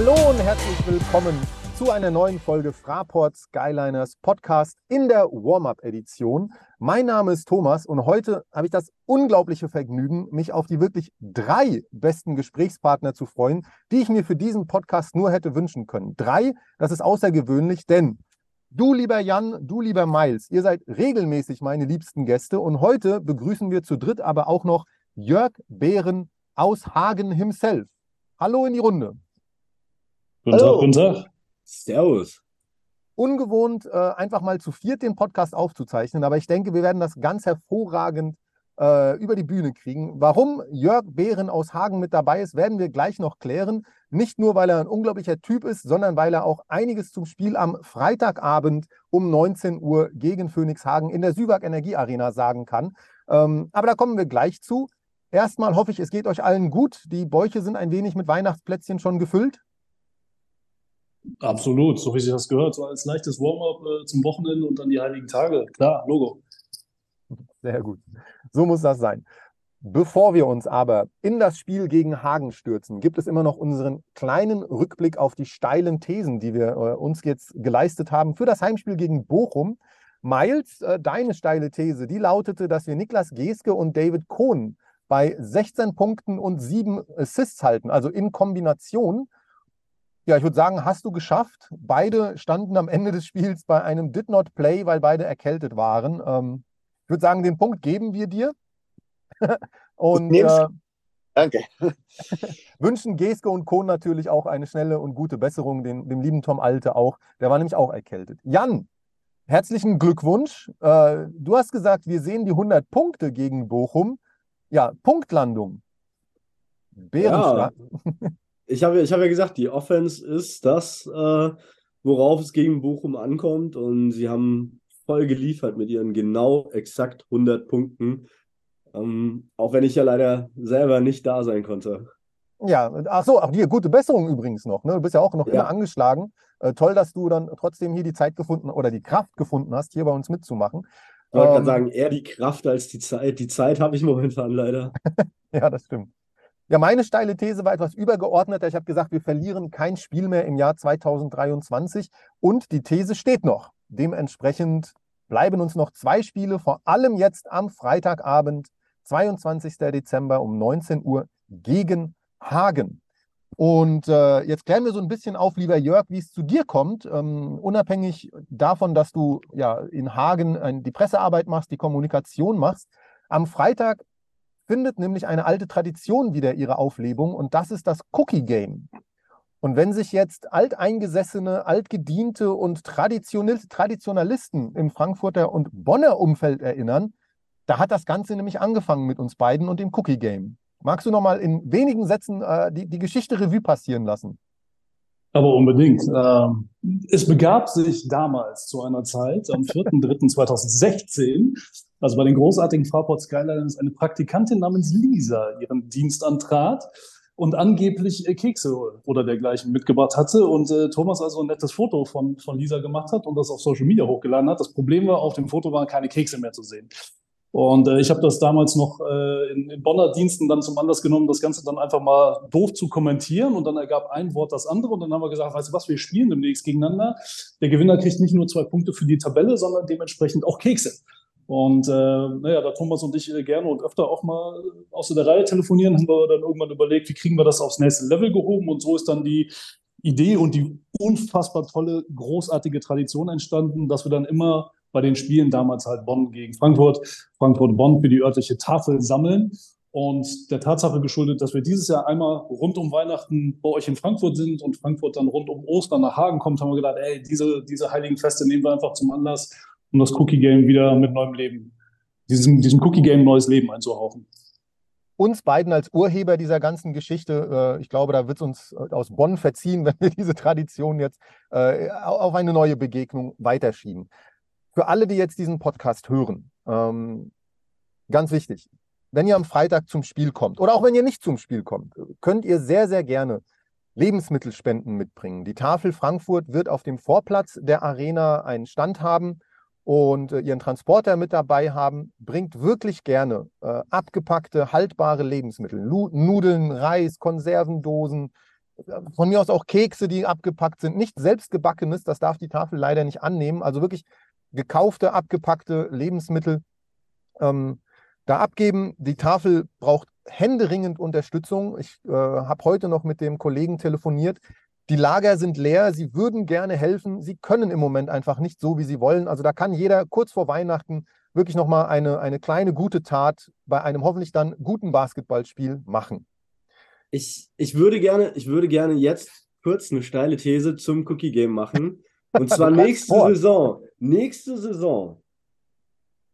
Hallo und herzlich willkommen zu einer neuen Folge Fraport Skyliners Podcast in der Warm-Up-Edition. Mein Name ist Thomas und heute habe ich das unglaubliche Vergnügen, mich auf die wirklich drei besten Gesprächspartner zu freuen, die ich mir für diesen Podcast nur hätte wünschen können. Drei, das ist außergewöhnlich, denn du lieber Jan, du lieber Miles, ihr seid regelmäßig meine liebsten Gäste und heute begrüßen wir zu dritt aber auch noch Jörg Behren aus Hagen himself. Hallo in die Runde. Guten Hallo. Tag, guten Tag. Servus. Ungewohnt, äh, einfach mal zu viert den Podcast aufzuzeichnen, aber ich denke, wir werden das ganz hervorragend äh, über die Bühne kriegen. Warum Jörg Behren aus Hagen mit dabei ist, werden wir gleich noch klären. Nicht nur, weil er ein unglaublicher Typ ist, sondern weil er auch einiges zum Spiel am Freitagabend um 19 Uhr gegen Phoenix Hagen in der Süwag Energie Arena sagen kann. Ähm, aber da kommen wir gleich zu. Erstmal hoffe ich, es geht euch allen gut. Die Bäuche sind ein wenig mit Weihnachtsplätzchen schon gefüllt. Absolut, so wie sich das gehört. So als leichtes Warm-up äh, zum Wochenende und dann die heiligen Tage. Klar, Logo. Sehr gut. So muss das sein. Bevor wir uns aber in das Spiel gegen Hagen stürzen, gibt es immer noch unseren kleinen Rückblick auf die steilen Thesen, die wir äh, uns jetzt geleistet haben für das Heimspiel gegen Bochum. Miles, äh, deine steile These, die lautete, dass wir Niklas Geske und David Kohn bei 16 Punkten und 7 Assists halten, also in Kombination. Ja, ich würde sagen, hast du geschafft. Beide standen am Ende des Spiels bei einem Did Not Play, weil beide erkältet waren. Ähm, ich würde sagen, den Punkt geben wir dir. und äh, Danke. wünschen Geske und Kohn natürlich auch eine schnelle und gute Besserung, den, dem lieben Tom Alte auch. Der war nämlich auch erkältet. Jan, herzlichen Glückwunsch. Äh, du hast gesagt, wir sehen die 100 Punkte gegen Bochum. Ja, Punktlandung. Bärenschlag. Ja. ich habe ich hab ja gesagt, die Offense ist das, äh, worauf es gegen Bochum ankommt. Und sie haben voll geliefert mit ihren genau exakt 100 Punkten. Ähm, auch wenn ich ja leider selber nicht da sein konnte. Ja, ach so, auch dir gute Besserung übrigens noch. Ne? Du bist ja auch noch ja. immer angeschlagen. Äh, toll, dass du dann trotzdem hier die Zeit gefunden oder die Kraft gefunden hast, hier bei uns mitzumachen. Ich wollte ähm, gerade sagen, eher die Kraft als die Zeit. Die Zeit habe ich momentan leider. ja, das stimmt. Ja, meine steile These war etwas übergeordneter. Ich habe gesagt, wir verlieren kein Spiel mehr im Jahr 2023 und die These steht noch. Dementsprechend bleiben uns noch zwei Spiele, vor allem jetzt am Freitagabend, 22. Dezember um 19 Uhr gegen Hagen. Und äh, jetzt klären wir so ein bisschen auf, lieber Jörg, wie es zu dir kommt, ähm, unabhängig davon, dass du ja in Hagen äh, die Pressearbeit machst, die Kommunikation machst. Am Freitag findet nämlich eine alte Tradition wieder ihre Auflebung und das ist das Cookie Game. Und wenn sich jetzt alteingesessene, altgediente und Traditionalisten im Frankfurter und Bonner Umfeld erinnern, da hat das Ganze nämlich angefangen mit uns beiden und dem Cookie Game. Magst du noch mal in wenigen Sätzen äh, die, die Geschichte Revue passieren lassen? Aber unbedingt. Ähm, es begab sich damals zu einer Zeit, am 4.3.2016, also bei den großartigen Fraport Skyliners, eine Praktikantin namens Lisa ihren Dienst antrat und angeblich äh, Kekse oder dergleichen mitgebracht hatte und äh, Thomas also ein nettes Foto von, von Lisa gemacht hat und das auf Social Media hochgeladen hat. Das Problem war, auf dem Foto waren keine Kekse mehr zu sehen. Und äh, ich habe das damals noch äh, in, in Bonner Diensten dann zum Anlass genommen, das Ganze dann einfach mal doof zu kommentieren. Und dann ergab ein Wort das andere. Und dann haben wir gesagt, weißt du was, wir spielen demnächst gegeneinander. Der Gewinner kriegt nicht nur zwei Punkte für die Tabelle, sondern dementsprechend auch Kekse. Und äh, naja, da Thomas und ich äh, gerne und öfter auch mal außer der Reihe telefonieren, haben wir dann irgendwann überlegt, wie kriegen wir das aufs nächste Level gehoben. Und so ist dann die Idee und die unfassbar tolle, großartige Tradition entstanden, dass wir dann immer bei den Spielen damals halt Bonn gegen Frankfurt, Frankfurt-Bonn für die örtliche Tafel sammeln. Und der Tatsache geschuldet, dass wir dieses Jahr einmal rund um Weihnachten bei euch in Frankfurt sind und Frankfurt dann rund um Ostern nach Hagen kommt, haben wir gedacht, ey, diese, diese heiligen Feste nehmen wir einfach zum Anlass, um das Cookie Game wieder mit neuem Leben, diesem, diesem Cookie Game neues Leben einzuhauchen. Uns beiden als Urheber dieser ganzen Geschichte, äh, ich glaube, da wird es uns äh, aus Bonn verziehen, wenn wir diese Tradition jetzt äh, auf eine neue Begegnung weiterschieben für alle, die jetzt diesen Podcast hören, ähm, ganz wichtig, wenn ihr am Freitag zum Spiel kommt oder auch wenn ihr nicht zum Spiel kommt, könnt ihr sehr, sehr gerne Lebensmittelspenden mitbringen. Die Tafel Frankfurt wird auf dem Vorplatz der Arena einen Stand haben und äh, ihren Transporter mit dabei haben. Bringt wirklich gerne äh, abgepackte, haltbare Lebensmittel. Lu Nudeln, Reis, Konservendosen, von mir aus auch Kekse, die abgepackt sind. Nicht selbstgebackenes, das darf die Tafel leider nicht annehmen. Also wirklich gekaufte, abgepackte Lebensmittel ähm, da abgeben. Die Tafel braucht händeringend Unterstützung. Ich äh, habe heute noch mit dem Kollegen telefoniert. Die Lager sind leer, sie würden gerne helfen, sie können im Moment einfach nicht so, wie sie wollen. Also da kann jeder kurz vor Weihnachten wirklich nochmal eine, eine kleine gute Tat bei einem hoffentlich dann guten Basketballspiel machen. Ich, ich, würde gerne, ich würde gerne jetzt kurz eine steile These zum Cookie Game machen. Und zwar nächste vor. Saison. Nächste Saison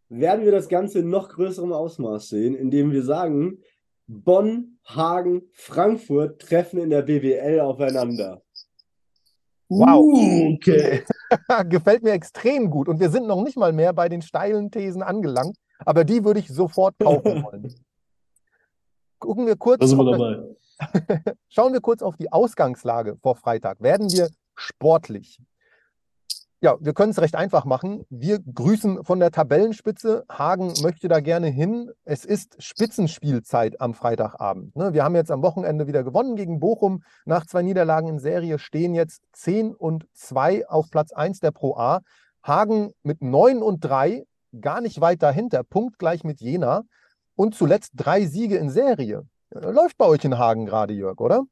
werden wir das Ganze in noch größerem Ausmaß sehen, indem wir sagen, Bonn, Hagen, Frankfurt treffen in der BWL aufeinander. Wow. Uh, okay. Gefällt mir extrem gut. Und wir sind noch nicht mal mehr bei den steilen Thesen angelangt, aber die würde ich sofort kaufen wollen. Gucken wir kurz. Da sind wir dabei. Schauen wir kurz auf die Ausgangslage vor Freitag. Werden wir sportlich? Ja, wir können es recht einfach machen. Wir grüßen von der Tabellenspitze. Hagen möchte da gerne hin. Es ist Spitzenspielzeit am Freitagabend. Ne? Wir haben jetzt am Wochenende wieder gewonnen gegen Bochum. Nach zwei Niederlagen in Serie stehen jetzt 10 und 2 auf Platz 1 der Pro A. Hagen mit 9 und 3, gar nicht weit dahinter, punktgleich mit Jena. Und zuletzt drei Siege in Serie. Läuft bei euch in Hagen gerade, Jörg, oder?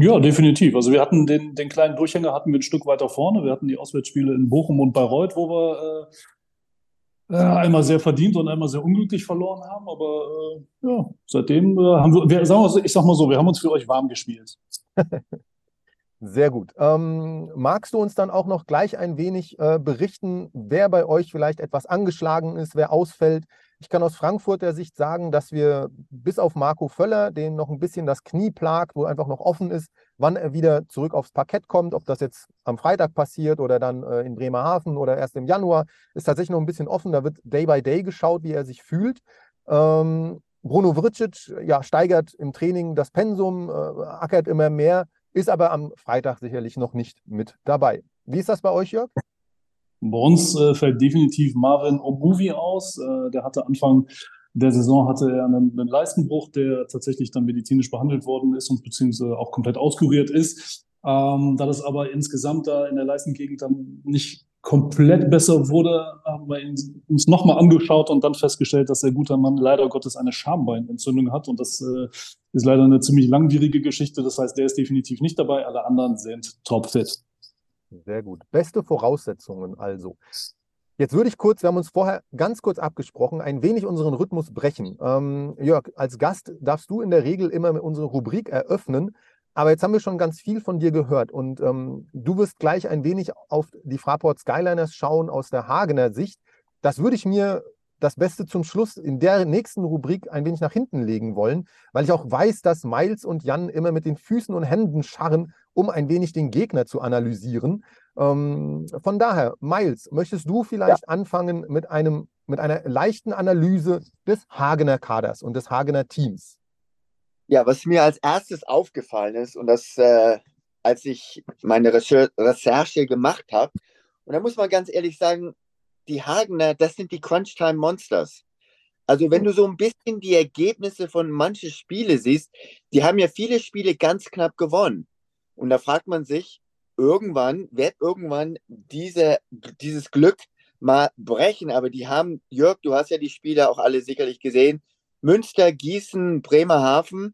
Ja, definitiv. Also wir hatten den, den kleinen Durchhänger hatten wir ein Stück weiter vorne. Wir hatten die Auswärtsspiele in Bochum und Bayreuth, wo wir äh, äh, einmal sehr verdient und einmal sehr unglücklich verloren haben. Aber äh, ja, seitdem äh, haben wir, wir sagen wir, ich sag mal so, wir haben uns für euch warm gespielt. Sehr gut. Ähm, magst du uns dann auch noch gleich ein wenig äh, berichten, wer bei euch vielleicht etwas angeschlagen ist, wer ausfällt? Ich kann aus Frankfurter Sicht sagen, dass wir bis auf Marco Völler, dem noch ein bisschen das Knie plagt, wo einfach noch offen ist, wann er wieder zurück aufs Parkett kommt, ob das jetzt am Freitag passiert oder dann äh, in Bremerhaven oder erst im Januar, ist tatsächlich noch ein bisschen offen. Da wird Day by Day geschaut, wie er sich fühlt. Ähm, Bruno Vricic ja, steigert im Training das Pensum, äh, ackert immer mehr, ist aber am Freitag sicherlich noch nicht mit dabei. Wie ist das bei euch, Jörg? Bei uns äh, fällt definitiv Marvin Obuvi aus. Äh, der hatte Anfang der Saison hatte er einen, einen, Leistenbruch, der tatsächlich dann medizinisch behandelt worden ist und beziehungsweise auch komplett auskuriert ist. Ähm, da das aber insgesamt da in der Leistengegend dann nicht komplett besser wurde, haben wir ihn, uns nochmal angeschaut und dann festgestellt, dass der gute Mann leider Gottes eine Schambeinentzündung hat. Und das äh, ist leider eine ziemlich langwierige Geschichte. Das heißt, der ist definitiv nicht dabei. Alle anderen sind topfit. Sehr gut. Beste Voraussetzungen also. Jetzt würde ich kurz, wir haben uns vorher ganz kurz abgesprochen, ein wenig unseren Rhythmus brechen. Ähm, Jörg, als Gast darfst du in der Regel immer unsere Rubrik eröffnen. Aber jetzt haben wir schon ganz viel von dir gehört und ähm, du wirst gleich ein wenig auf die Fraport Skyliners schauen aus der Hagener Sicht. Das würde ich mir das Beste zum Schluss in der nächsten Rubrik ein wenig nach hinten legen wollen, weil ich auch weiß, dass Miles und Jan immer mit den Füßen und Händen scharren, um ein wenig den Gegner zu analysieren. Ähm, von daher, Miles, möchtest du vielleicht ja. anfangen mit, einem, mit einer leichten Analyse des Hagener Kaders und des Hagener Teams? Ja, was mir als erstes aufgefallen ist und das, äh, als ich meine Recherche gemacht habe, und da muss man ganz ehrlich sagen, die Hagener, das sind die Crunchtime Monsters. Also wenn du so ein bisschen die Ergebnisse von manchen Spiele siehst, die haben ja viele Spiele ganz knapp gewonnen. Und da fragt man sich, irgendwann wird irgendwann diese, dieses Glück mal brechen. Aber die haben, Jörg, du hast ja die Spiele auch alle sicherlich gesehen. Münster, Gießen, Bremerhaven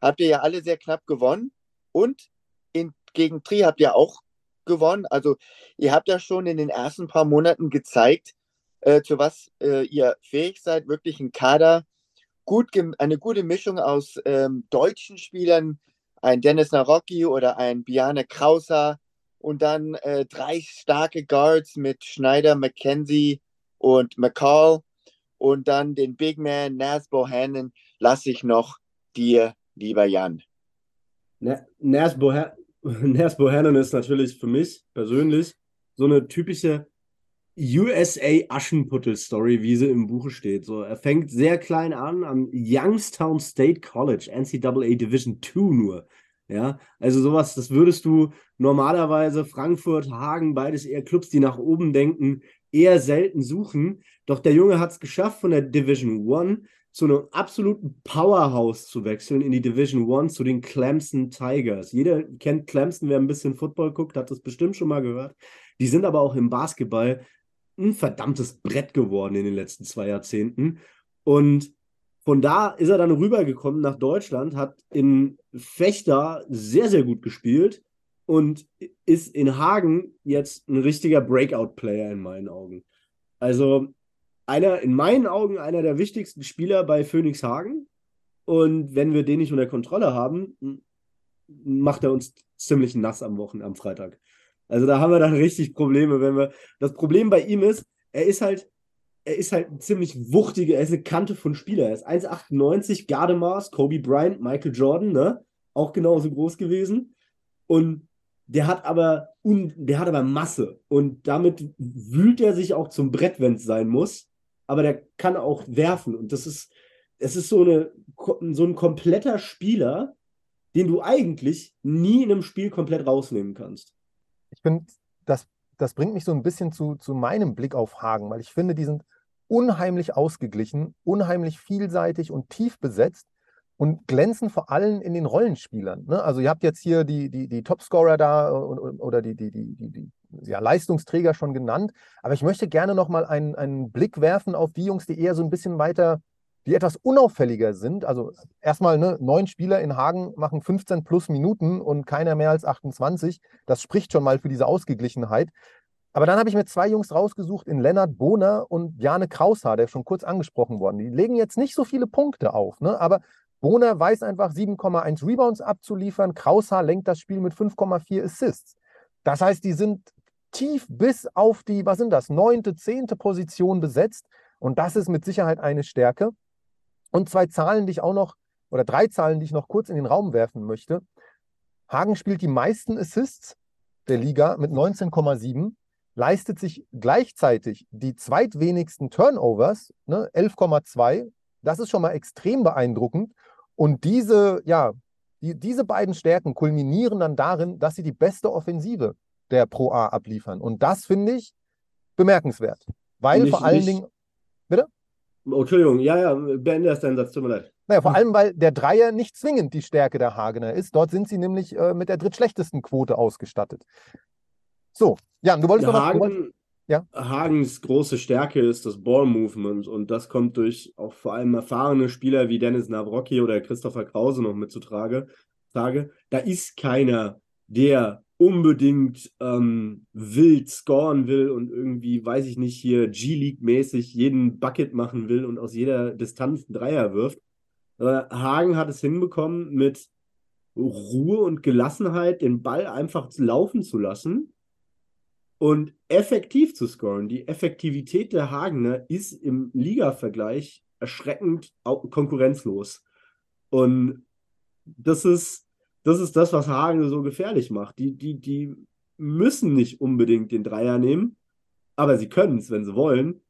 habt ihr ja alle sehr knapp gewonnen. Und in, gegen Tri habt ihr auch gewonnen. Also ihr habt ja schon in den ersten paar Monaten gezeigt, äh, zu was äh, ihr fähig seid. Wirklich ein Kader, gut, eine gute Mischung aus ähm, deutschen Spielern, ein Dennis Narocki oder ein Biane Krauser und dann äh, drei starke Guards mit Schneider, McKenzie und McCall und dann den Big Man Nas Bohannon lasse ich noch dir, lieber Jan. Nas Bohannon ist natürlich für mich persönlich so eine typische USA Aschenputtel-Story, wie sie im Buche steht. So, er fängt sehr klein an am Youngstown State College, NCAA Division II nur. Ja, also sowas, das würdest du normalerweise Frankfurt, Hagen, beides eher Clubs, die nach oben denken, eher selten suchen. Doch der Junge hat es geschafft, von der Division One zu einem absoluten Powerhouse zu wechseln in die Division One zu den Clemson Tigers. Jeder kennt Clemson, wer ein bisschen Football guckt, hat das bestimmt schon mal gehört. Die sind aber auch im Basketball ein verdammtes Brett geworden in den letzten zwei Jahrzehnten. Und von da ist er dann rübergekommen nach Deutschland, hat in Fechter sehr, sehr gut gespielt und ist in Hagen jetzt ein richtiger Breakout-Player in meinen Augen. Also einer, in meinen Augen, einer der wichtigsten Spieler bei Phoenix Hagen. Und wenn wir den nicht unter Kontrolle haben, macht er uns ziemlich nass am Wochen, am Freitag. Also da haben wir dann richtig Probleme, wenn wir. Das Problem bei ihm ist, er ist halt, er ist halt ein ziemlich wuchtiger, er ist eine Kante von Spieler. Er ist 1,98, Gardemaß, Kobe Bryant, Michael Jordan, ne? Auch genauso groß gewesen. Und der hat aber, un, der hat aber Masse. Und damit wühlt er sich auch zum Brett, wenn es sein muss. Aber der kann auch werfen. Und das ist, es ist so, eine, so ein kompletter Spieler, den du eigentlich nie in einem Spiel komplett rausnehmen kannst ich finde, das, das bringt mich so ein bisschen zu, zu meinem Blick auf Hagen, weil ich finde, die sind unheimlich ausgeglichen, unheimlich vielseitig und tief besetzt und glänzen vor allem in den Rollenspielern. Ne? Also ihr habt jetzt hier die, die, die Topscorer da oder die, die, die, die, ja, Leistungsträger schon genannt, aber ich möchte gerne noch mal einen, einen Blick werfen auf die Jungs, die eher so ein bisschen weiter die etwas unauffälliger sind. Also erstmal ne, neun Spieler in Hagen machen 15 plus Minuten und keiner mehr als 28. Das spricht schon mal für diese Ausgeglichenheit. Aber dann habe ich mir zwei Jungs rausgesucht in Lennart Bohner und Jane Kraushaar, der schon kurz angesprochen worden. Die legen jetzt nicht so viele Punkte auf, ne? aber Bohner weiß einfach 7,1 Rebounds abzuliefern. Kraushaar lenkt das Spiel mit 5,4 Assists. Das heißt, die sind tief bis auf die, was sind das, neunte, zehnte Position besetzt. Und das ist mit Sicherheit eine Stärke. Und zwei Zahlen, die ich auch noch, oder drei Zahlen, die ich noch kurz in den Raum werfen möchte. Hagen spielt die meisten Assists der Liga mit 19,7, leistet sich gleichzeitig die zweitwenigsten Turnovers, ne, 11,2. Das ist schon mal extrem beeindruckend. Und diese, ja, die, diese beiden Stärken kulminieren dann darin, dass sie die beste Offensive der Pro A abliefern. Und das finde ich bemerkenswert. Weil nicht, vor allen nicht, Dingen. Bitte? Oh, Entschuldigung, ja, ja, beende erst deinen Satz, tut mir leid. Naja, vor allem, weil der Dreier nicht zwingend die Stärke der Hagener ist. Dort sind sie nämlich äh, mit der drittschlechtesten Quote ausgestattet. So, Jan, du wolltest ja, noch was. Ja? Hagens große Stärke ist das Ball-Movement und das kommt durch auch vor allem erfahrene Spieler wie Dennis Navrocki oder Christopher Krause noch mitzutrage. Da ist keiner, der unbedingt ähm, wild scoren will und irgendwie, weiß ich nicht, hier G-League-mäßig jeden Bucket machen will und aus jeder Distanz einen Dreier wirft. Aber Hagen hat es hinbekommen, mit Ruhe und Gelassenheit den Ball einfach laufen zu lassen und effektiv zu scoren. Die Effektivität der Hagener ist im Liga-Vergleich erschreckend konkurrenzlos. Und das ist das ist das, was Hagen so gefährlich macht. Die, die, die müssen nicht unbedingt den Dreier nehmen, aber sie können es, wenn sie wollen.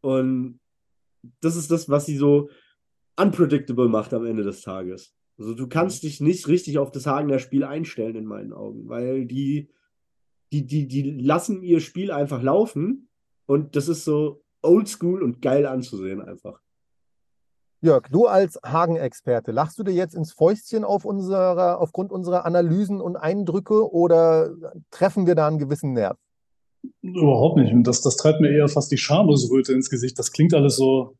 Und das ist das, was sie so unpredictable macht am Ende des Tages. Also du kannst dich nicht richtig auf das Hagener Spiel einstellen, in meinen Augen, weil die, die, die, die lassen ihr Spiel einfach laufen und das ist so oldschool und geil anzusehen einfach. Jörg, du als Hagen-Experte, lachst du dir jetzt ins Fäustchen auf unserer, aufgrund unserer Analysen und Eindrücke oder treffen wir da einen gewissen Nerv? Überhaupt nicht. Das, das treibt mir eher fast die Schamesröte ins Gesicht. Das klingt alles so,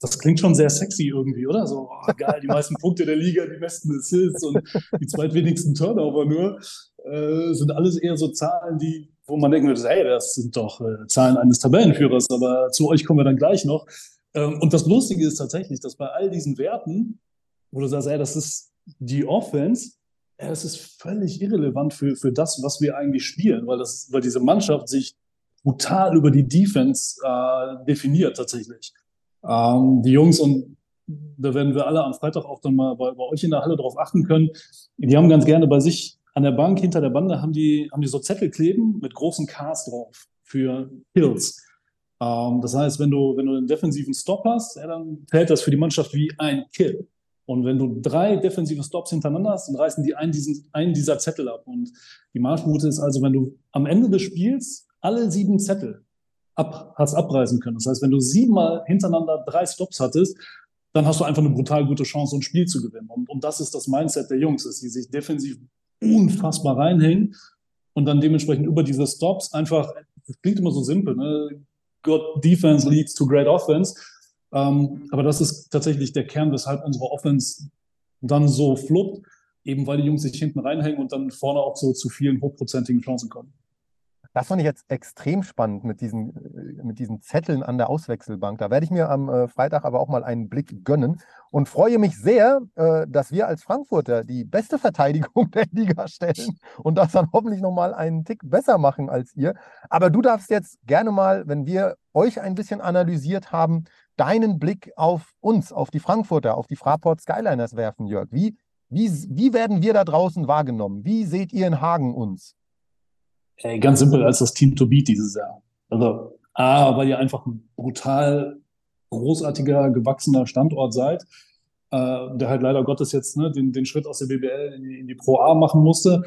das klingt schon sehr sexy irgendwie, oder? So, oh, geil, die meisten Punkte der Liga, die besten Assists und die zweitwenigsten Turnover nur, äh, sind alles eher so Zahlen, die, wo man denken würde, hey, das sind doch äh, Zahlen eines Tabellenführers, aber zu euch kommen wir dann gleich noch. Ähm, und das Lustige ist tatsächlich, dass bei all diesen Werten, wo du sagst, ey, das ist die Offense, ja, das ist völlig irrelevant für, für das, was wir eigentlich spielen, weil, das, weil diese Mannschaft sich brutal über die Defense äh, definiert tatsächlich. Ähm, die Jungs, und da werden wir alle am Freitag auch dann mal bei, bei euch in der Halle darauf achten können, die haben ganz gerne bei sich an der Bank hinter der Bande haben die, haben die so Zettel kleben mit großen Ks drauf für Kills. Ähm, das heißt, wenn du, wenn du einen defensiven Stop hast, ja, dann fällt das für die Mannschaft wie ein Kill. Und wenn du drei defensive Stops hintereinander hast, dann reißen die einen, diesen, einen dieser Zettel ab. Und die Marschroute ist also, wenn du am Ende des Spiels alle sieben Zettel ab, hast abreißen können. Das heißt, wenn du siebenmal hintereinander drei Stops hattest, dann hast du einfach eine brutal gute Chance, ein Spiel zu gewinnen. Und, und das ist das Mindset der Jungs, dass sie sich defensiv unfassbar reinhängen und dann dementsprechend über diese Stops einfach, das klingt immer so simpel, ne? Good Defense leads to great Offense. Ähm, aber das ist tatsächlich der Kern, weshalb unsere Offense dann so fluppt, eben weil die Jungs sich hinten reinhängen und dann vorne auch so zu vielen hochprozentigen Chancen kommen. Das fand ich jetzt extrem spannend mit diesen, äh, mit diesen Zetteln an der Auswechselbank. Da werde ich mir am äh, Freitag aber auch mal einen Blick gönnen und freue mich sehr, äh, dass wir als Frankfurter die beste Verteidigung der Liga stellen und das dann hoffentlich nochmal einen Tick besser machen als ihr. Aber du darfst jetzt gerne mal, wenn wir euch ein bisschen analysiert haben, deinen Blick auf uns, auf die Frankfurter, auf die Fraport Skyliners werfen, Jörg. Wie, wie, wie werden wir da draußen wahrgenommen? Wie seht ihr in Hagen uns? Ey, ganz simpel als das Team to beat dieses Jahr. Also, A, weil ihr einfach ein brutal großartiger, gewachsener Standort seid, äh, der halt leider Gottes jetzt ne, den, den Schritt aus der BBL in die, in die Pro A machen musste.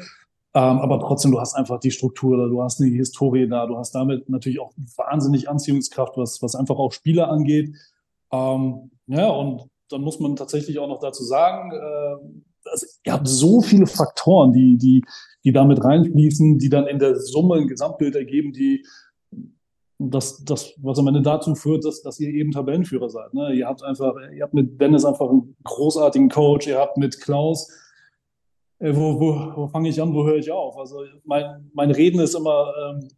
Ähm, aber trotzdem, du hast einfach die Struktur da, du hast eine Historie da, du hast damit natürlich auch wahnsinnig Anziehungskraft, was, was einfach auch Spieler angeht. Ähm, ja, und dann muss man tatsächlich auch noch dazu sagen, äh, also ihr habt so viele Faktoren, die, die, die damit reinfließen, die dann in der Summe ein Gesamtbild ergeben, die das, das, was am Ende dazu führt, dass, dass ihr eben Tabellenführer seid. Ne? Ihr habt einfach, ihr habt mit Dennis einfach einen großartigen Coach, ihr habt mit Klaus, äh, wo, wo, wo fange ich an, wo höre ich auf? Also mein, mein Reden ist immer, ähm,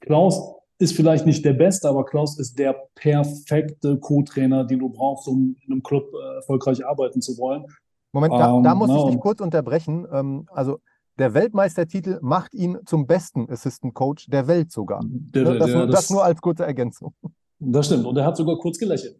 Klaus ist vielleicht nicht der Beste, aber Klaus ist der perfekte Co-Trainer, den du brauchst, um in einem Club äh, erfolgreich arbeiten zu wollen. Moment, da, ähm, da muss ich dich kurz unterbrechen. Ähm, also der Weltmeistertitel macht ihn zum besten Assistant Coach der Welt sogar. Der, ne, das, der, das, das, nur als kurze Ergänzung. Das stimmt. Und er hat sogar kurz gelächelt.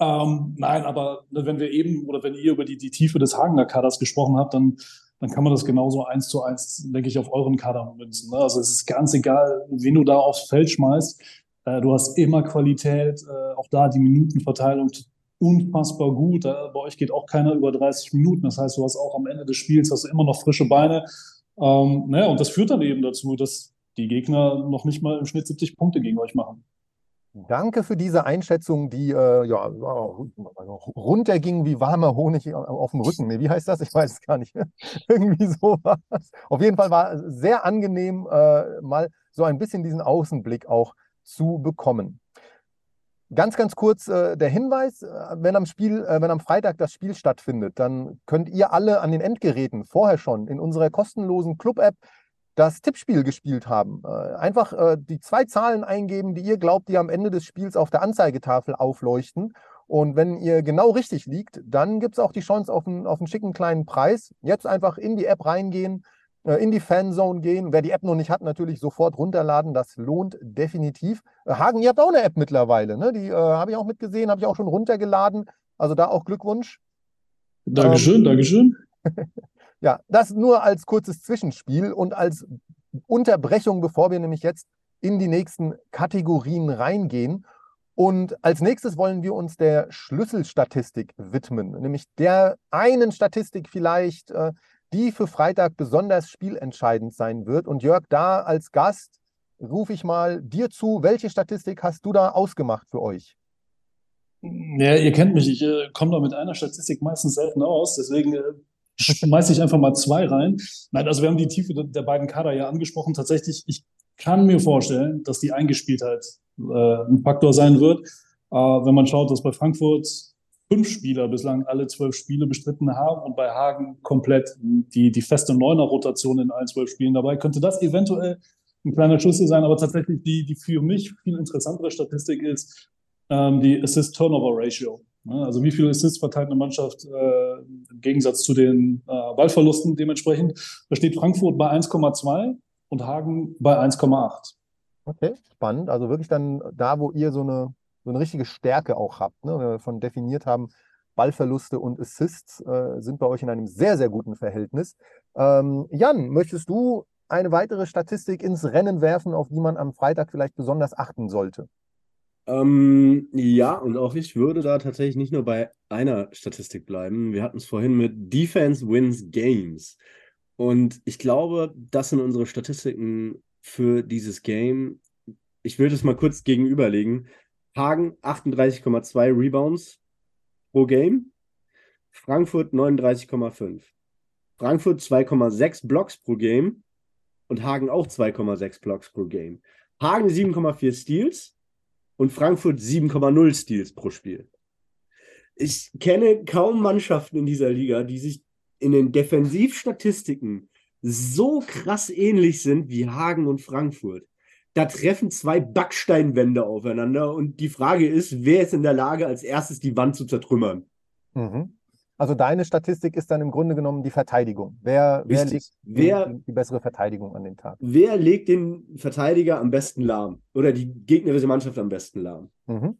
Ähm, nein, aber ne, wenn wir eben oder wenn ihr über die, die Tiefe des Hagener Kaders gesprochen habt, dann, dann kann man das genauso eins zu eins, denke ich, auf euren Kader münzen. Ne? Also es ist ganz egal, wen du da aufs Feld schmeißt. Äh, du hast immer Qualität. Äh, auch da die Minutenverteilung unfassbar gut. Bei euch geht auch keiner über 30 Minuten. Das heißt, du hast auch am Ende des Spiels hast du immer noch frische Beine. Ähm, naja, und das führt dann eben dazu, dass die Gegner noch nicht mal im Schnitt 70 Punkte gegen euch machen. Danke für diese Einschätzung, die äh, ja, runterging wie warmer Honig auf dem Rücken. Wie heißt das? Ich weiß es gar nicht. Irgendwie sowas. Auf jeden Fall war es sehr angenehm, äh, mal so ein bisschen diesen Außenblick auch zu bekommen. Ganz, ganz kurz äh, der Hinweis, äh, wenn am Spiel, äh, wenn am Freitag das Spiel stattfindet, dann könnt ihr alle an den Endgeräten vorher schon in unserer kostenlosen Club-App das Tippspiel gespielt haben. Äh, einfach äh, die zwei Zahlen eingeben, die ihr glaubt, die am Ende des Spiels auf der Anzeigetafel aufleuchten. Und wenn ihr genau richtig liegt, dann gibt es auch die Chance auf einen, auf einen schicken kleinen Preis. Jetzt einfach in die App reingehen, in die Fanzone gehen. Wer die App noch nicht hat, natürlich sofort runterladen. Das lohnt definitiv. Äh, Hagen, ihr habt auch eine App mittlerweile. Ne? Die äh, habe ich auch mitgesehen, habe ich auch schon runtergeladen. Also da auch Glückwunsch. Dankeschön, ähm, Dankeschön. ja, das nur als kurzes Zwischenspiel und als Unterbrechung, bevor wir nämlich jetzt in die nächsten Kategorien reingehen. Und als nächstes wollen wir uns der Schlüsselstatistik widmen, nämlich der einen Statistik vielleicht, äh, die für Freitag besonders spielentscheidend sein wird. Und Jörg, da als Gast rufe ich mal dir zu. Welche Statistik hast du da ausgemacht für euch? Ja, ihr kennt mich, ich äh, komme da mit einer Statistik meistens selten aus, deswegen äh, schmeiße ich einfach mal zwei rein. Nein, also wir haben die Tiefe der beiden Kader ja angesprochen. Tatsächlich, ich kann mir vorstellen, dass die Eingespieltheit äh, ein Faktor sein wird. Äh, wenn man schaut, dass bei Frankfurt fünf Spieler bislang alle zwölf Spiele bestritten haben und bei Hagen komplett die, die feste Neuner-Rotation in allen zwölf Spielen dabei, könnte das eventuell ein kleiner Schlüssel sein, aber tatsächlich die, die für mich viel interessantere Statistik ist ähm, die Assist-Turnover-Ratio. Also wie viele Assists verteilt eine Mannschaft äh, im Gegensatz zu den äh, Ballverlusten dementsprechend. Da steht Frankfurt bei 1,2 und Hagen bei 1,8. Okay, spannend. Also wirklich dann da, wo ihr so eine so eine richtige Stärke auch habt. Ne? Wir von definiert haben, Ballverluste und Assists äh, sind bei euch in einem sehr, sehr guten Verhältnis. Ähm, Jan, möchtest du eine weitere Statistik ins Rennen werfen, auf die man am Freitag vielleicht besonders achten sollte? Ähm, ja, und auch ich würde da tatsächlich nicht nur bei einer Statistik bleiben. Wir hatten es vorhin mit Defense Wins Games. Und ich glaube, das sind unsere Statistiken für dieses Game. Ich will das mal kurz gegenüberlegen. Hagen 38,2 Rebounds, pro Game, Frankfurt 39,5. Frankfurt 2,6 Blocks pro Game und Hagen auch 2,6 Blocks pro Game. Hagen 7,4 Steals und Frankfurt 7,0 Steals pro Spiel. Ich kenne kaum Mannschaften in dieser Liga, die sich in den Defensivstatistiken so krass ähnlich sind wie Hagen und Frankfurt. Da treffen zwei Backsteinwände aufeinander und die Frage ist, wer ist in der Lage, als erstes die Wand zu zertrümmern? Mhm. Also deine Statistik ist dann im Grunde genommen die Verteidigung. Wer, wer legt wer, die, die, bessere Verteidigung an den Tag? Wer legt den Verteidiger am besten lahm? Oder die gegnerische Mannschaft am besten lahm? Mhm.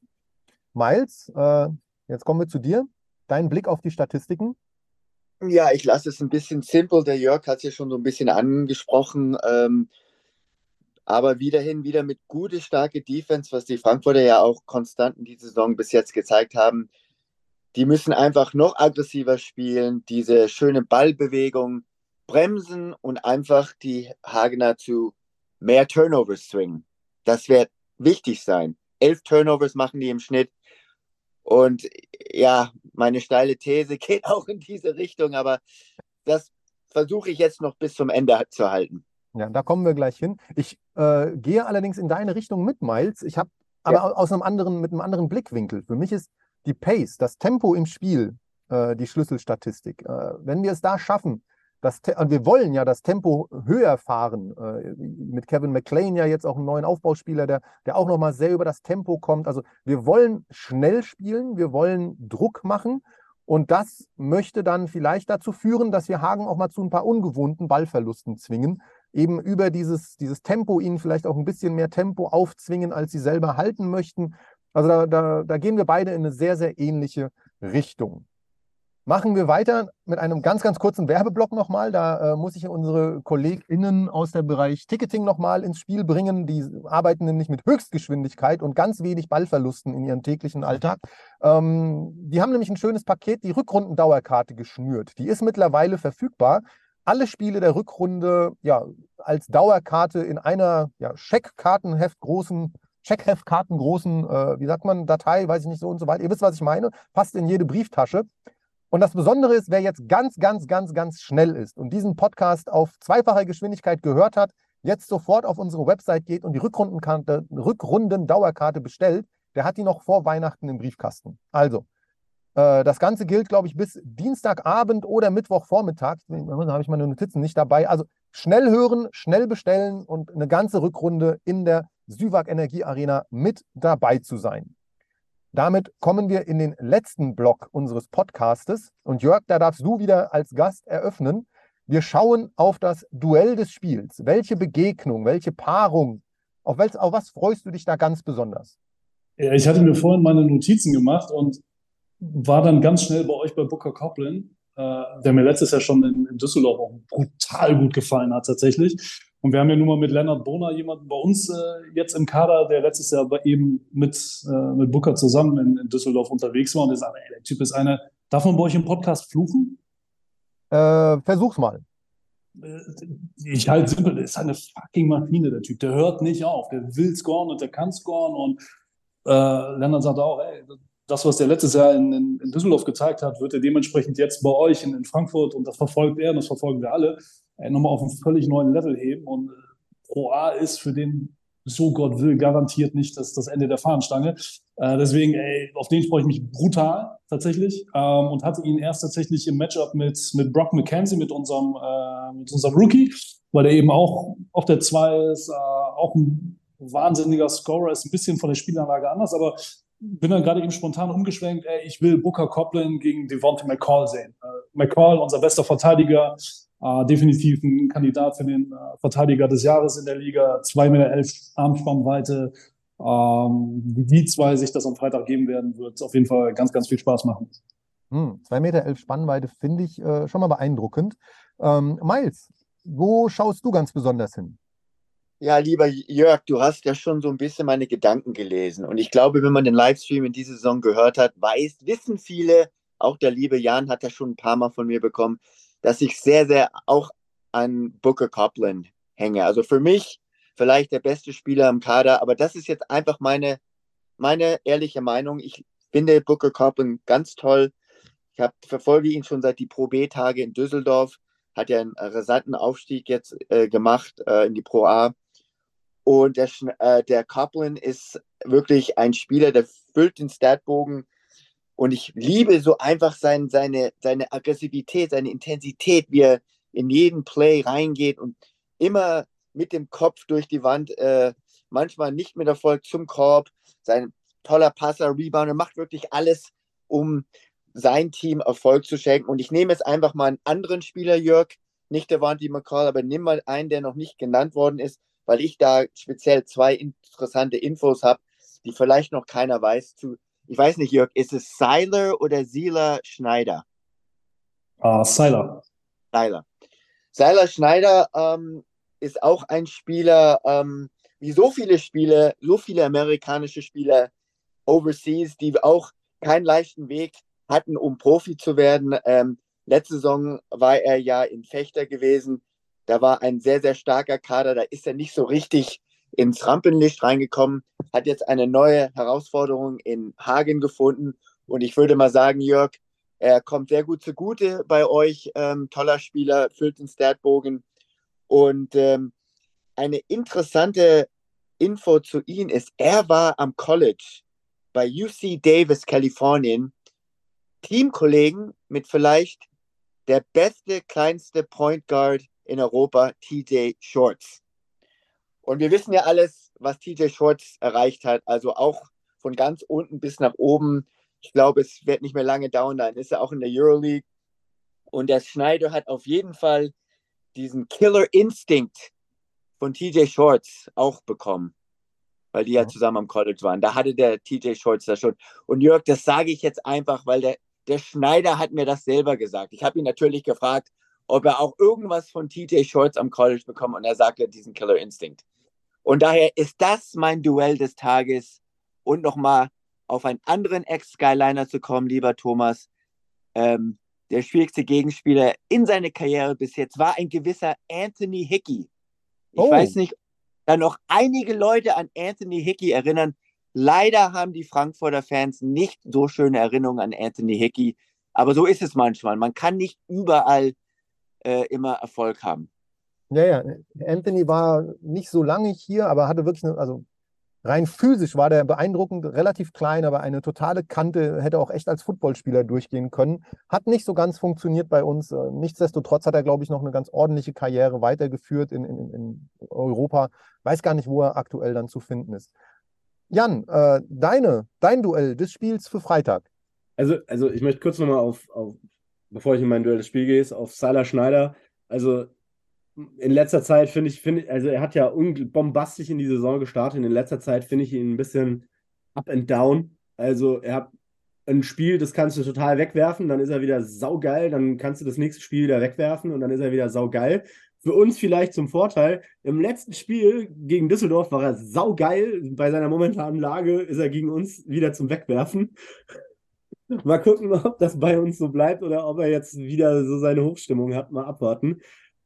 Miles, äh, jetzt kommen wir zu dir. Dein Blick auf die Statistiken. Ja, ich lasse es ein bisschen simpel. Der Jörg hat es ja schon so ein bisschen angesprochen. Ähm, aber wiederhin wieder mit gute, starke Defense, was die Frankfurter ja auch konstant in dieser Saison bis jetzt gezeigt haben. Die müssen einfach noch aggressiver spielen, diese schöne Ballbewegung bremsen und einfach die Hagener zu mehr Turnovers zwingen. Das wird wichtig sein. Elf Turnovers machen die im Schnitt. Und ja, meine steile These geht auch in diese Richtung, aber das versuche ich jetzt noch bis zum Ende zu halten. Ja, da kommen wir gleich hin. Ich äh, gehe allerdings in deine Richtung mit, Miles. Ich habe aber ja. aus einem anderen, mit einem anderen Blickwinkel. Für mich ist die Pace, das Tempo im Spiel, äh, die Schlüsselstatistik. Äh, wenn wir es da schaffen, das und wir wollen ja das Tempo höher fahren. Äh, mit Kevin McLean ja jetzt auch einen neuen Aufbauspieler, der, der auch nochmal sehr über das Tempo kommt. Also wir wollen schnell spielen, wir wollen Druck machen. Und das möchte dann vielleicht dazu führen, dass wir Hagen auch mal zu ein paar ungewohnten Ballverlusten zwingen. Eben über dieses, dieses Tempo ihnen vielleicht auch ein bisschen mehr Tempo aufzwingen, als sie selber halten möchten. Also da, da, da gehen wir beide in eine sehr, sehr ähnliche Richtung. Machen wir weiter mit einem ganz, ganz kurzen Werbeblock nochmal. Da äh, muss ich unsere KollegInnen aus dem Bereich Ticketing nochmal ins Spiel bringen. Die arbeiten nämlich mit Höchstgeschwindigkeit und ganz wenig Ballverlusten in ihrem täglichen Alltag. Ähm, die haben nämlich ein schönes Paket, die Rückrundendauerkarte geschnürt. Die ist mittlerweile verfügbar. Alle Spiele der Rückrunde ja, als Dauerkarte in einer ja, Scheckkartenheft großen Checkheft-Karten großen, äh, wie sagt man, Datei, weiß ich nicht so und so weiter. Ihr wisst, was ich meine. Passt in jede Brieftasche. Und das Besondere ist, wer jetzt ganz, ganz, ganz, ganz schnell ist und diesen Podcast auf zweifacher Geschwindigkeit gehört hat, jetzt sofort auf unsere Website geht und die Rückrunden-Dauerkarte bestellt, der hat die noch vor Weihnachten im Briefkasten. Also, das Ganze gilt, glaube ich, bis Dienstagabend oder Mittwochvormittag. Da habe ich meine Notizen nicht dabei. Also schnell hören, schnell bestellen und eine ganze Rückrunde in der Süwag Energie Arena mit dabei zu sein. Damit kommen wir in den letzten Block unseres Podcastes. Und Jörg, da darfst du wieder als Gast eröffnen. Wir schauen auf das Duell des Spiels. Welche Begegnung, welche Paarung, auf, welch, auf was freust du dich da ganz besonders? Ich hatte mir vorhin meine Notizen gemacht und war dann ganz schnell bei euch bei Booker Coplin, äh, der mir letztes Jahr schon in, in Düsseldorf auch brutal gut gefallen hat tatsächlich. Und wir haben ja nun mal mit Leonard Bohner jemanden bei uns äh, jetzt im Kader, der letztes Jahr aber eben mit, äh, mit Booker zusammen in, in, Düsseldorf unterwegs war. Und der sagt, ey, der Typ ist eine. Darf man bei euch im Podcast fluchen? Äh, versuch's mal. Äh, ich halte simpel, der ist eine fucking Maschine, der Typ. Der hört nicht auf. Der will scoren und der kann scoren. Und äh, Lennart sagt auch, ey, das, was der letztes Jahr in, in, in, Düsseldorf gezeigt hat, wird er dementsprechend jetzt bei euch in, in Frankfurt und das verfolgt er und das verfolgen wir alle, äh, nochmal auf einen völlig neuen Level heben. Und äh, Pro A ist für den, so Gott will, garantiert nicht das, das Ende der Fahnenstange. Äh, deswegen, ey, auf den freue ich mich brutal tatsächlich ähm, und hatte ihn erst tatsächlich im Matchup mit, mit Brock McKenzie, mit unserem, äh, mit unserem Rookie, weil der eben auch auf der 2 ist, äh, auch ein wahnsinniger Scorer, ist ein bisschen von der Spielanlage anders, aber bin dann gerade eben spontan umgeschwenkt, ey, ich will Booker Coplin gegen Devonta McCall sehen. Äh, McCall, unser bester Verteidiger, äh, definitiv ein Kandidat für den äh, Verteidiger des Jahres in der Liga. 2,11 Meter Armspannweite. Ähm, wie die zwei sich das am Freitag geben werden, wird auf jeden Fall ganz, ganz viel Spaß machen. Hm, 2,11 Meter Spannweite finde ich äh, schon mal beeindruckend. Ähm, Miles, wo schaust du ganz besonders hin? Ja, lieber Jörg, du hast ja schon so ein bisschen meine Gedanken gelesen. Und ich glaube, wenn man den Livestream in dieser Saison gehört hat, weiß, wissen viele, auch der liebe Jan hat ja schon ein paar Mal von mir bekommen, dass ich sehr, sehr auch an Booker Copeland hänge. Also für mich vielleicht der beste Spieler im Kader, aber das ist jetzt einfach meine, meine ehrliche Meinung. Ich finde Booker Copeland ganz toll. Ich hab, verfolge ihn schon seit die Pro B-Tage in Düsseldorf. Hat ja einen rasanten Aufstieg jetzt äh, gemacht äh, in die Pro A. Und der, äh, der Copeland ist wirklich ein Spieler, der füllt den Statbogen. Und ich liebe so einfach sein, seine, seine Aggressivität, seine Intensität, wie er in jeden Play reingeht und immer mit dem Kopf durch die Wand, äh, manchmal nicht mit Erfolg zum Korb. Sein toller Passer, Rebounder, macht wirklich alles, um sein Team Erfolg zu schenken. Und ich nehme jetzt einfach mal einen anderen Spieler, Jörg, nicht der Wanty McCall, aber nimm mal einen, der noch nicht genannt worden ist, weil ich da speziell zwei interessante Infos habe, die vielleicht noch keiner weiß. Zu, ich weiß nicht, Jörg, ist es Seiler oder Sieler Schneider? Uh, Seiler. Seiler. Seiler Schneider ähm, ist auch ein Spieler, ähm, wie so viele Spiele, so viele amerikanische Spieler overseas, die auch keinen leichten Weg hatten, um Profi zu werden. Ähm, letzte Saison war er ja in Fechter gewesen. Da war ein sehr, sehr starker Kader. Da ist er nicht so richtig ins Rampenlicht reingekommen. Hat jetzt eine neue Herausforderung in Hagen gefunden. Und ich würde mal sagen, Jörg, er kommt sehr gut zugute bei euch. Ähm, toller Spieler, füllt den Statbogen. Und ähm, eine interessante Info zu ihm ist, er war am College bei UC Davis, Kalifornien, Teamkollegen mit vielleicht der beste, kleinste Point Guard in Europa, TJ Shorts. Und wir wissen ja alles, was TJ Shorts erreicht hat, also auch von ganz unten bis nach oben. Ich glaube, es wird nicht mehr lange dauern, dann ist er auch in der Euroleague. Und der Schneider hat auf jeden Fall diesen Killer Instinct von TJ Shorts auch bekommen, weil die ja zusammen am College waren. Da hatte der TJ Shorts das schon. Und Jörg, das sage ich jetzt einfach, weil der, der Schneider hat mir das selber gesagt. Ich habe ihn natürlich gefragt, ob er auch irgendwas von TJ Shorts am College bekommt und er sagte diesen Killer Instinct. Und daher ist das mein Duell des Tages. Und nochmal auf einen anderen Ex-Skyliner zu kommen, lieber Thomas. Ähm, der schwierigste Gegenspieler in seiner Karriere bis jetzt war ein gewisser Anthony Hickey. Ich oh. weiß nicht, da noch einige Leute an Anthony Hickey erinnern. Leider haben die Frankfurter Fans nicht so schöne Erinnerungen an Anthony Hickey. Aber so ist es manchmal. Man kann nicht überall äh, immer Erfolg haben. Ja, ja. Anthony war nicht so lange hier, aber hatte wirklich, eine, also rein physisch war der beeindruckend, relativ klein, aber eine totale Kante, hätte auch echt als Footballspieler durchgehen können. Hat nicht so ganz funktioniert bei uns. Äh, nichtsdestotrotz hat er, glaube ich, noch eine ganz ordentliche Karriere weitergeführt in, in, in Europa. Weiß gar nicht, wo er aktuell dann zu finden ist. Jan, äh, deine, dein Duell des Spiels für Freitag. Also, also ich möchte kurz nochmal auf, auf, bevor ich in mein Duell des Spiels gehe, auf Salah Schneider. Also in letzter Zeit finde ich, finde also er hat ja bombastisch in die Saison gestartet. In letzter Zeit finde ich ihn ein bisschen up and down. Also er hat ein Spiel, das kannst du total wegwerfen, dann ist er wieder saugeil, dann kannst du das nächste Spiel wieder wegwerfen und dann ist er wieder saugeil. Für uns vielleicht zum Vorteil, im letzten Spiel gegen Düsseldorf war er saugeil. Bei seiner momentanen Lage ist er gegen uns wieder zum Wegwerfen. Mal gucken, ob das bei uns so bleibt oder ob er jetzt wieder so seine Hochstimmung hat. Mal abwarten.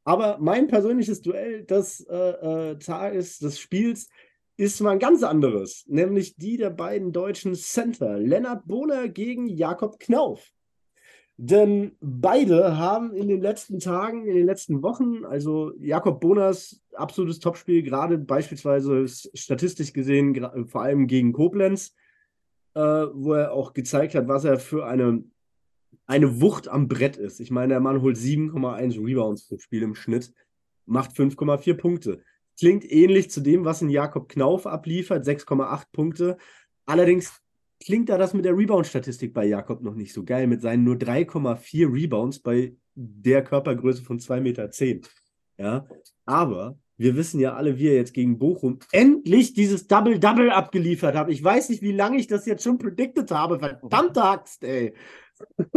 Aber mein persönliches Duell des äh, äh, Tages, des Spiels, ist mal ein ganz anderes, nämlich die der beiden deutschen Center, Lennart Bohler gegen Jakob Knauf. Denn beide haben in den letzten Tagen, in den letzten Wochen, also Jakob Bohners absolutes Topspiel, gerade beispielsweise statistisch gesehen, vor allem gegen Koblenz, äh, wo er auch gezeigt hat, was er für eine eine Wucht am Brett ist. Ich meine, der Mann holt 7,1 Rebounds pro Spiel im Schnitt, macht 5,4 Punkte. Klingt ähnlich zu dem, was ein Jakob Knauf abliefert, 6,8 Punkte. Allerdings klingt da das mit der Rebound-Statistik bei Jakob noch nicht so geil, mit seinen nur 3,4 Rebounds bei der Körpergröße von 2,10 Meter. Ja, aber wir wissen ja alle, wie er jetzt gegen Bochum endlich dieses Double-Double abgeliefert hat. Ich weiß nicht, wie lange ich das jetzt schon predicted habe. Verdammte Axt, ey.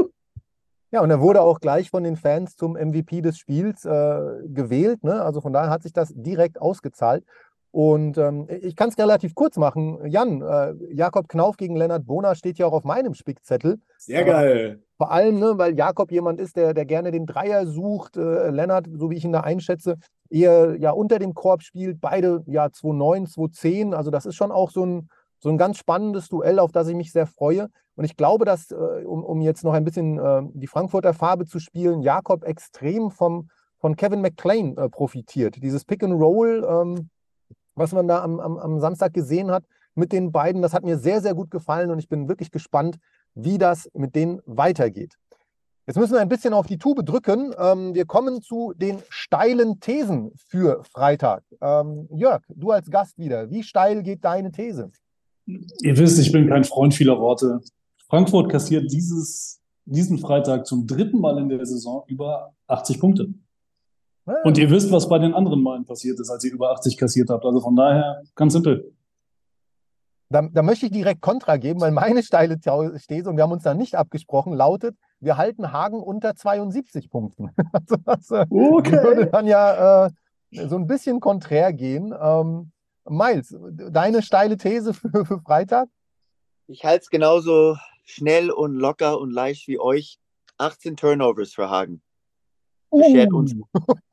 Ja, und er wurde auch gleich von den Fans zum MVP des Spiels äh, gewählt. Ne? Also von daher hat sich das direkt ausgezahlt. Und ähm, ich kann es relativ kurz machen. Jan, äh, Jakob Knauf gegen Lennart Bohner steht ja auch auf meinem Spickzettel. Sehr geil. Äh, vor allem, ne, weil Jakob jemand ist, der, der gerne den Dreier sucht. Äh, Lennart, so wie ich ihn da einschätze, eher ja unter dem Korb spielt. Beide ja 2,9, 2,10. Also das ist schon auch so ein so ein ganz spannendes Duell, auf das ich mich sehr freue. Und ich glaube, dass, äh, um, um jetzt noch ein bisschen äh, die Frankfurter Farbe zu spielen, Jakob extrem vom, von Kevin McClain äh, profitiert. Dieses Pick and Roll, ähm, was man da am, am, am Samstag gesehen hat mit den beiden, das hat mir sehr, sehr gut gefallen und ich bin wirklich gespannt, wie das mit denen weitergeht. Jetzt müssen wir ein bisschen auf die Tube drücken. Ähm, wir kommen zu den steilen Thesen für Freitag. Ähm, Jörg, du als Gast wieder. Wie steil geht deine These? Ihr wisst, ich bin kein Freund vieler Worte. Frankfurt kassiert dieses, diesen Freitag zum dritten Mal in der Saison über 80 Punkte. Und ihr wisst, was bei den anderen Malen passiert ist, als ihr über 80 kassiert habt. Also von daher ganz simpel. Da, da möchte ich direkt Kontra geben, weil meine steile These, und wir haben uns da nicht abgesprochen, lautet, wir halten Hagen unter 72 Punkten. also das äh, okay. würde dann ja äh, so ein bisschen konträr gehen. Ähm, Miles, deine steile These für, für Freitag? Ich halte es genauso schnell und locker und leicht wie euch. 18 Turnovers für Hagen. Uh. uns.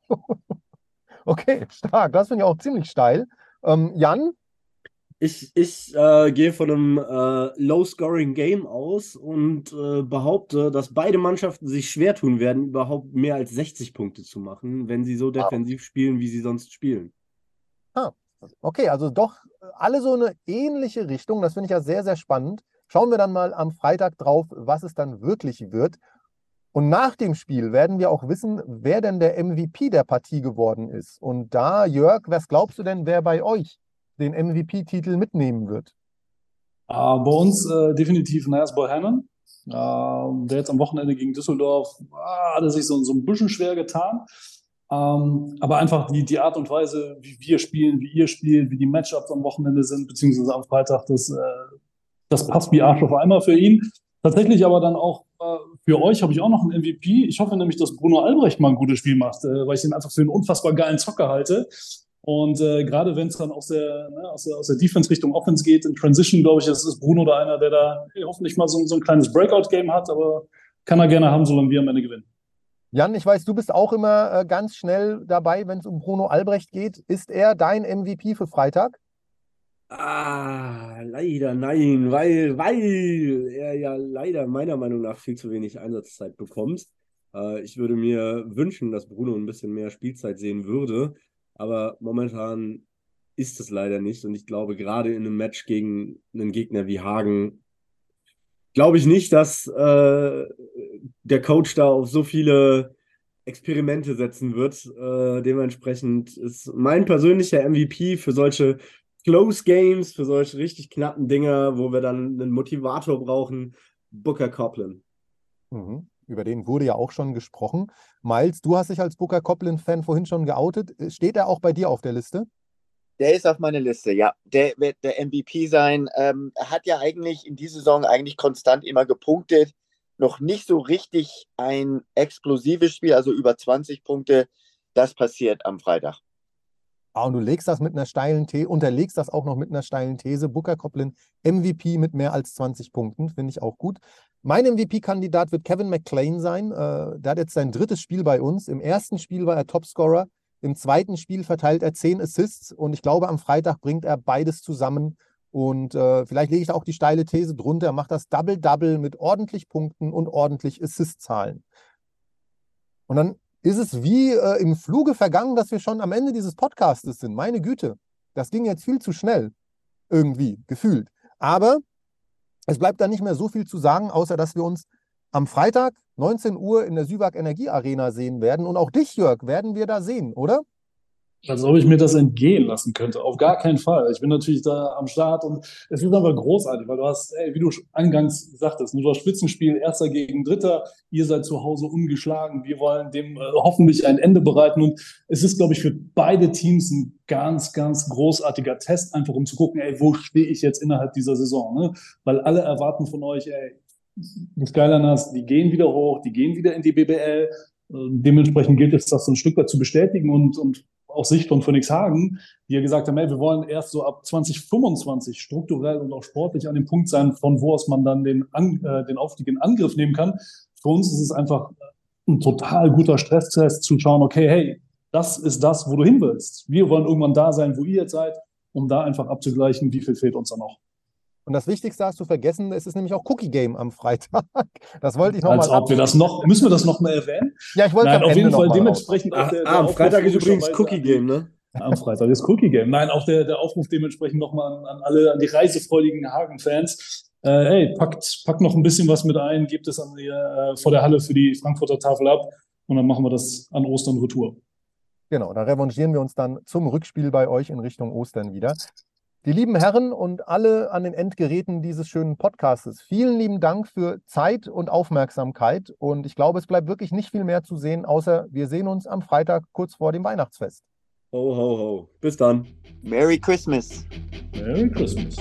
okay, stark. Das finde ich auch ziemlich steil. Ähm, Jan, ich, ich äh, gehe von einem äh, Low-Scoring-Game aus und äh, behaupte, dass beide Mannschaften sich schwer tun werden, überhaupt mehr als 60 Punkte zu machen, wenn sie so defensiv wow. spielen, wie sie sonst spielen. Ah, okay, also doch alle so eine ähnliche Richtung. Das finde ich ja sehr, sehr spannend. Schauen wir dann mal am Freitag drauf, was es dann wirklich wird. Und nach dem Spiel werden wir auch wissen, wer denn der MVP der Partie geworden ist. Und da, Jörg, was glaubst du denn, wer bei euch den MVP-Titel mitnehmen wird? Uh, bei uns äh, definitiv Nas Bohannon, äh, der jetzt am Wochenende gegen Düsseldorf ah, hat er sich so, so ein bisschen schwer getan. Ähm, aber einfach die, die Art und Weise, wie wir spielen, wie ihr spielt, wie die Matchups am Wochenende sind, beziehungsweise am Freitag, das, äh, das passt wie Arsch auf einmal für ihn. Tatsächlich aber dann auch äh, für euch habe ich auch noch einen MVP. Ich hoffe nämlich, dass Bruno Albrecht mal ein gutes Spiel macht, äh, weil ich ihn einfach für einen unfassbar geilen Zocker halte. Und äh, gerade wenn es dann aus der, ne, aus der, aus der Defense Richtung Offense geht, in Transition, glaube ich, ist, ist Bruno da einer, der da hey, hoffentlich mal so, so ein kleines Breakout-Game hat, aber kann er gerne haben, solange wir am Ende gewinnen. Jan, ich weiß, du bist auch immer äh, ganz schnell dabei, wenn es um Bruno Albrecht geht. Ist er dein MVP für Freitag? Ah, leider nein, weil, weil er ja leider meiner Meinung nach viel zu wenig Einsatzzeit bekommt. Äh, ich würde mir wünschen, dass Bruno ein bisschen mehr Spielzeit sehen würde. Aber momentan ist es leider nicht. Und ich glaube, gerade in einem Match gegen einen Gegner wie Hagen, glaube ich nicht, dass äh, der Coach da auf so viele Experimente setzen wird. Äh, dementsprechend ist mein persönlicher MVP für solche Close Games, für solche richtig knappen Dinger, wo wir dann einen Motivator brauchen, Booker Coplin. Mhm über den wurde ja auch schon gesprochen. Miles, du hast dich als Booker Coplin-Fan vorhin schon geoutet. Steht er auch bei dir auf der Liste? Der ist auf meiner Liste, ja. Der wird der MVP sein. Ähm, er hat ja eigentlich in dieser Saison eigentlich konstant immer gepunktet. Noch nicht so richtig ein explosives Spiel, also über 20 Punkte. Das passiert am Freitag. Ah, und du legst das mit einer steilen These, unterlegst das auch noch mit einer steilen These. Booker Coplin MVP mit mehr als 20 Punkten, finde ich auch gut. Mein MVP-Kandidat wird Kevin McClain sein. Äh, der hat jetzt sein drittes Spiel bei uns. Im ersten Spiel war er Topscorer. Im zweiten Spiel verteilt er zehn Assists und ich glaube, am Freitag bringt er beides zusammen. Und äh, vielleicht lege ich da auch die steile These drunter. Er macht das Double-Double mit ordentlich Punkten und ordentlich Assist-Zahlen. Und dann ist es wie äh, im Fluge vergangen, dass wir schon am Ende dieses Podcastes sind. Meine Güte, das ging jetzt viel zu schnell. Irgendwie, gefühlt. Aber es bleibt da nicht mehr so viel zu sagen, außer dass wir uns am Freitag 19 Uhr in der Süwag Energie Arena sehen werden. Und auch dich, Jörg, werden wir da sehen, oder? Als ob ich mir das entgehen lassen könnte. Auf gar keinen Fall. Ich bin natürlich da am Start und es ist aber großartig, weil du hast, ey, wie du eingangs sagtest, du hast Spitzenspiel, Erster gegen Dritter, ihr seid zu Hause ungeschlagen, wir wollen dem äh, hoffentlich ein Ende bereiten und es ist, glaube ich, für beide Teams ein ganz, ganz großartiger Test, einfach um zu gucken, ey, wo stehe ich jetzt innerhalb dieser Saison, ne? Weil alle erwarten von euch, ey, die Skyliners, die gehen wieder hoch, die gehen wieder in die BBL, äh, Dementsprechend gilt es, das so ein Stück weit zu bestätigen und, und aus Sicht von Phoenix Hagen, die ja gesagt haben, hey, wir wollen erst so ab 2025 strukturell und auch sportlich an dem Punkt sein, von wo aus man dann den, an, äh, den Aufstieg in Angriff nehmen kann. Für uns ist es einfach ein total guter Stresstest zu schauen, okay, hey, das ist das, wo du hin willst. Wir wollen irgendwann da sein, wo ihr jetzt seid, um da einfach abzugleichen, wie viel fehlt uns da noch. Und das Wichtigste hast du vergessen, es ist nämlich auch Cookie Game am Freitag. Das wollte ich nochmal. Als ob wir das noch, müssen wir das noch mal erwähnen? Ja, ich wollte Nein, auf jeden Fall dementsprechend. Ach, der, der am Freitag ist übrigens Cookie Game, ne? Am Freitag ist Cookie Game. Nein, auch der, der Aufruf dementsprechend nochmal an, an alle, an die reisefreudigen Hagen-Fans. Äh, hey, packt, packt noch ein bisschen was mit ein, gebt es an die, äh, vor der Halle für die Frankfurter Tafel ab und dann machen wir das an Ostern Retour. Genau, da revanchieren wir uns dann zum Rückspiel bei euch in Richtung Ostern wieder. Die lieben Herren und alle an den Endgeräten dieses schönen Podcastes, vielen lieben Dank für Zeit und Aufmerksamkeit. Und ich glaube, es bleibt wirklich nicht viel mehr zu sehen, außer wir sehen uns am Freitag kurz vor dem Weihnachtsfest. Ho, ho, ho. Bis dann. Merry Christmas. Merry Christmas.